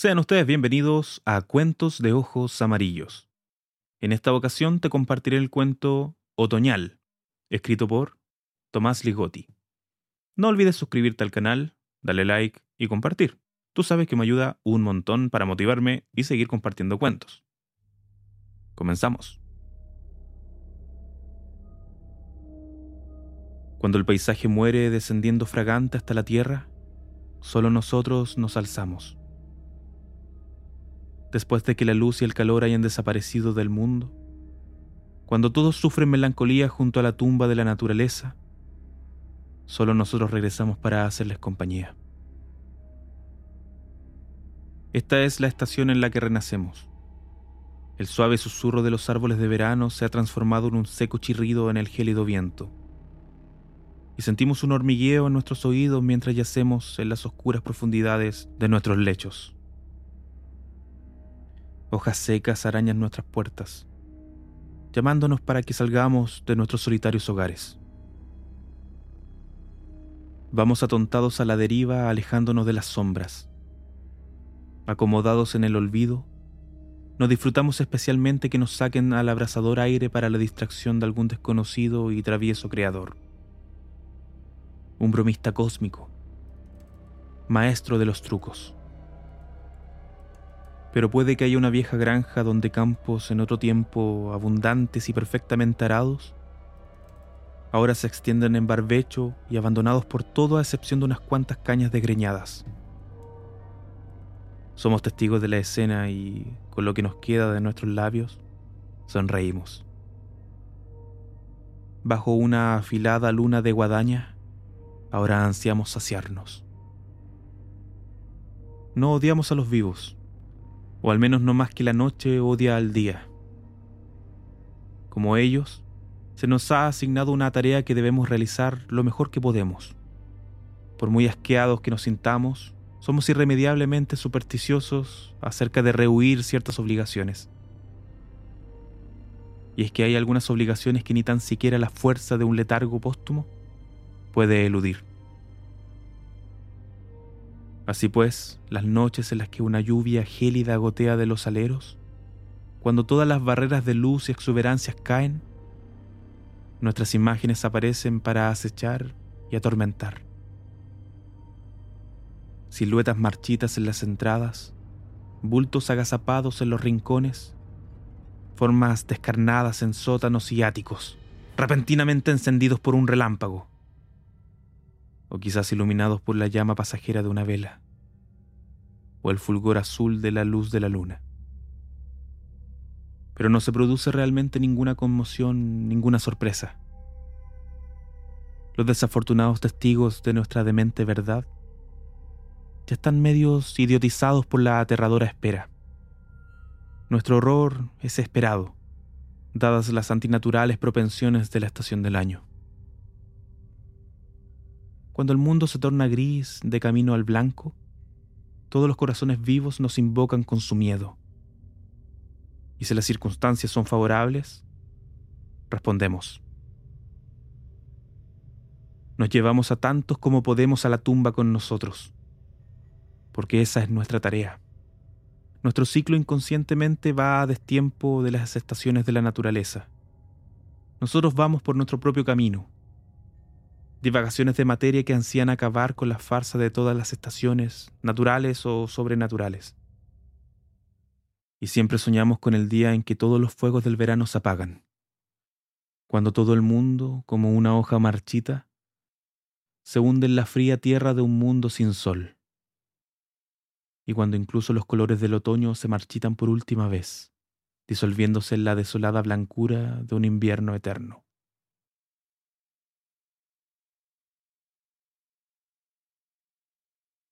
Sean ustedes bienvenidos a Cuentos de Ojos Amarillos. En esta ocasión te compartiré el cuento Otoñal, escrito por Tomás Ligotti. No olvides suscribirte al canal, darle like y compartir. Tú sabes que me ayuda un montón para motivarme y seguir compartiendo cuentos. Comenzamos. Cuando el paisaje muere descendiendo fragante hasta la tierra, solo nosotros nos alzamos. Después de que la luz y el calor hayan desaparecido del mundo, cuando todos sufren melancolía junto a la tumba de la naturaleza, solo nosotros regresamos para hacerles compañía. Esta es la estación en la que renacemos. El suave susurro de los árboles de verano se ha transformado en un seco chirrido en el gélido viento. Y sentimos un hormigueo en nuestros oídos mientras yacemos en las oscuras profundidades de nuestros lechos. Hojas secas arañan nuestras puertas, llamándonos para que salgamos de nuestros solitarios hogares. Vamos atontados a la deriva alejándonos de las sombras acomodados en el olvido, nos disfrutamos especialmente que nos saquen al abrasador aire para la distracción de algún desconocido y travieso creador. Un bromista cósmico, maestro de los trucos. Pero puede que haya una vieja granja donde campos en otro tiempo abundantes y perfectamente arados, ahora se extienden en barbecho y abandonados por todo a excepción de unas cuantas cañas desgreñadas. Somos testigos de la escena y con lo que nos queda de nuestros labios, sonreímos. Bajo una afilada luna de guadaña, ahora ansiamos saciarnos. No odiamos a los vivos, o al menos no más que la noche odia al día. Como ellos, se nos ha asignado una tarea que debemos realizar lo mejor que podemos. Por muy asqueados que nos sintamos, somos irremediablemente supersticiosos acerca de rehuir ciertas obligaciones. Y es que hay algunas obligaciones que ni tan siquiera la fuerza de un letargo póstumo puede eludir. Así pues, las noches en las que una lluvia gélida gotea de los aleros, cuando todas las barreras de luz y exuberancias caen, nuestras imágenes aparecen para acechar y atormentar. Siluetas marchitas en las entradas, bultos agazapados en los rincones, formas descarnadas en sótanos y áticos, repentinamente encendidos por un relámpago, quizás iluminados por la llama pasajera de una vela, o el fulgor azul de la luz de la luna. Pero no se produce realmente ninguna conmoción, ninguna sorpresa. Los desafortunados testigos de nuestra demente verdad ya están medios idiotizados por la aterradora espera. Nuestro horror es esperado, dadas las antinaturales propensiones de la estación del año. Cuando el mundo se torna gris de camino al blanco, todos los corazones vivos nos invocan con su miedo. Y si las circunstancias son favorables, respondemos. Nos llevamos a tantos como podemos a la tumba con nosotros porque esa es nuestra tarea. Nuestro ciclo inconscientemente va a destiempo de las estaciones de la naturaleza. Nosotros vamos por nuestro propio camino. Divagaciones de materia que ansían acabar con la farsa de todas las estaciones, naturales o sobrenaturales. Y siempre soñamos con el día en que todos los fuegos del verano se apagan. Cuando todo el mundo, como una hoja marchita, se hunde en la fría tierra de un mundo sin sol y cuando incluso los colores del otoño se marchitan por última vez, disolviéndose en la desolada blancura de un invierno eterno.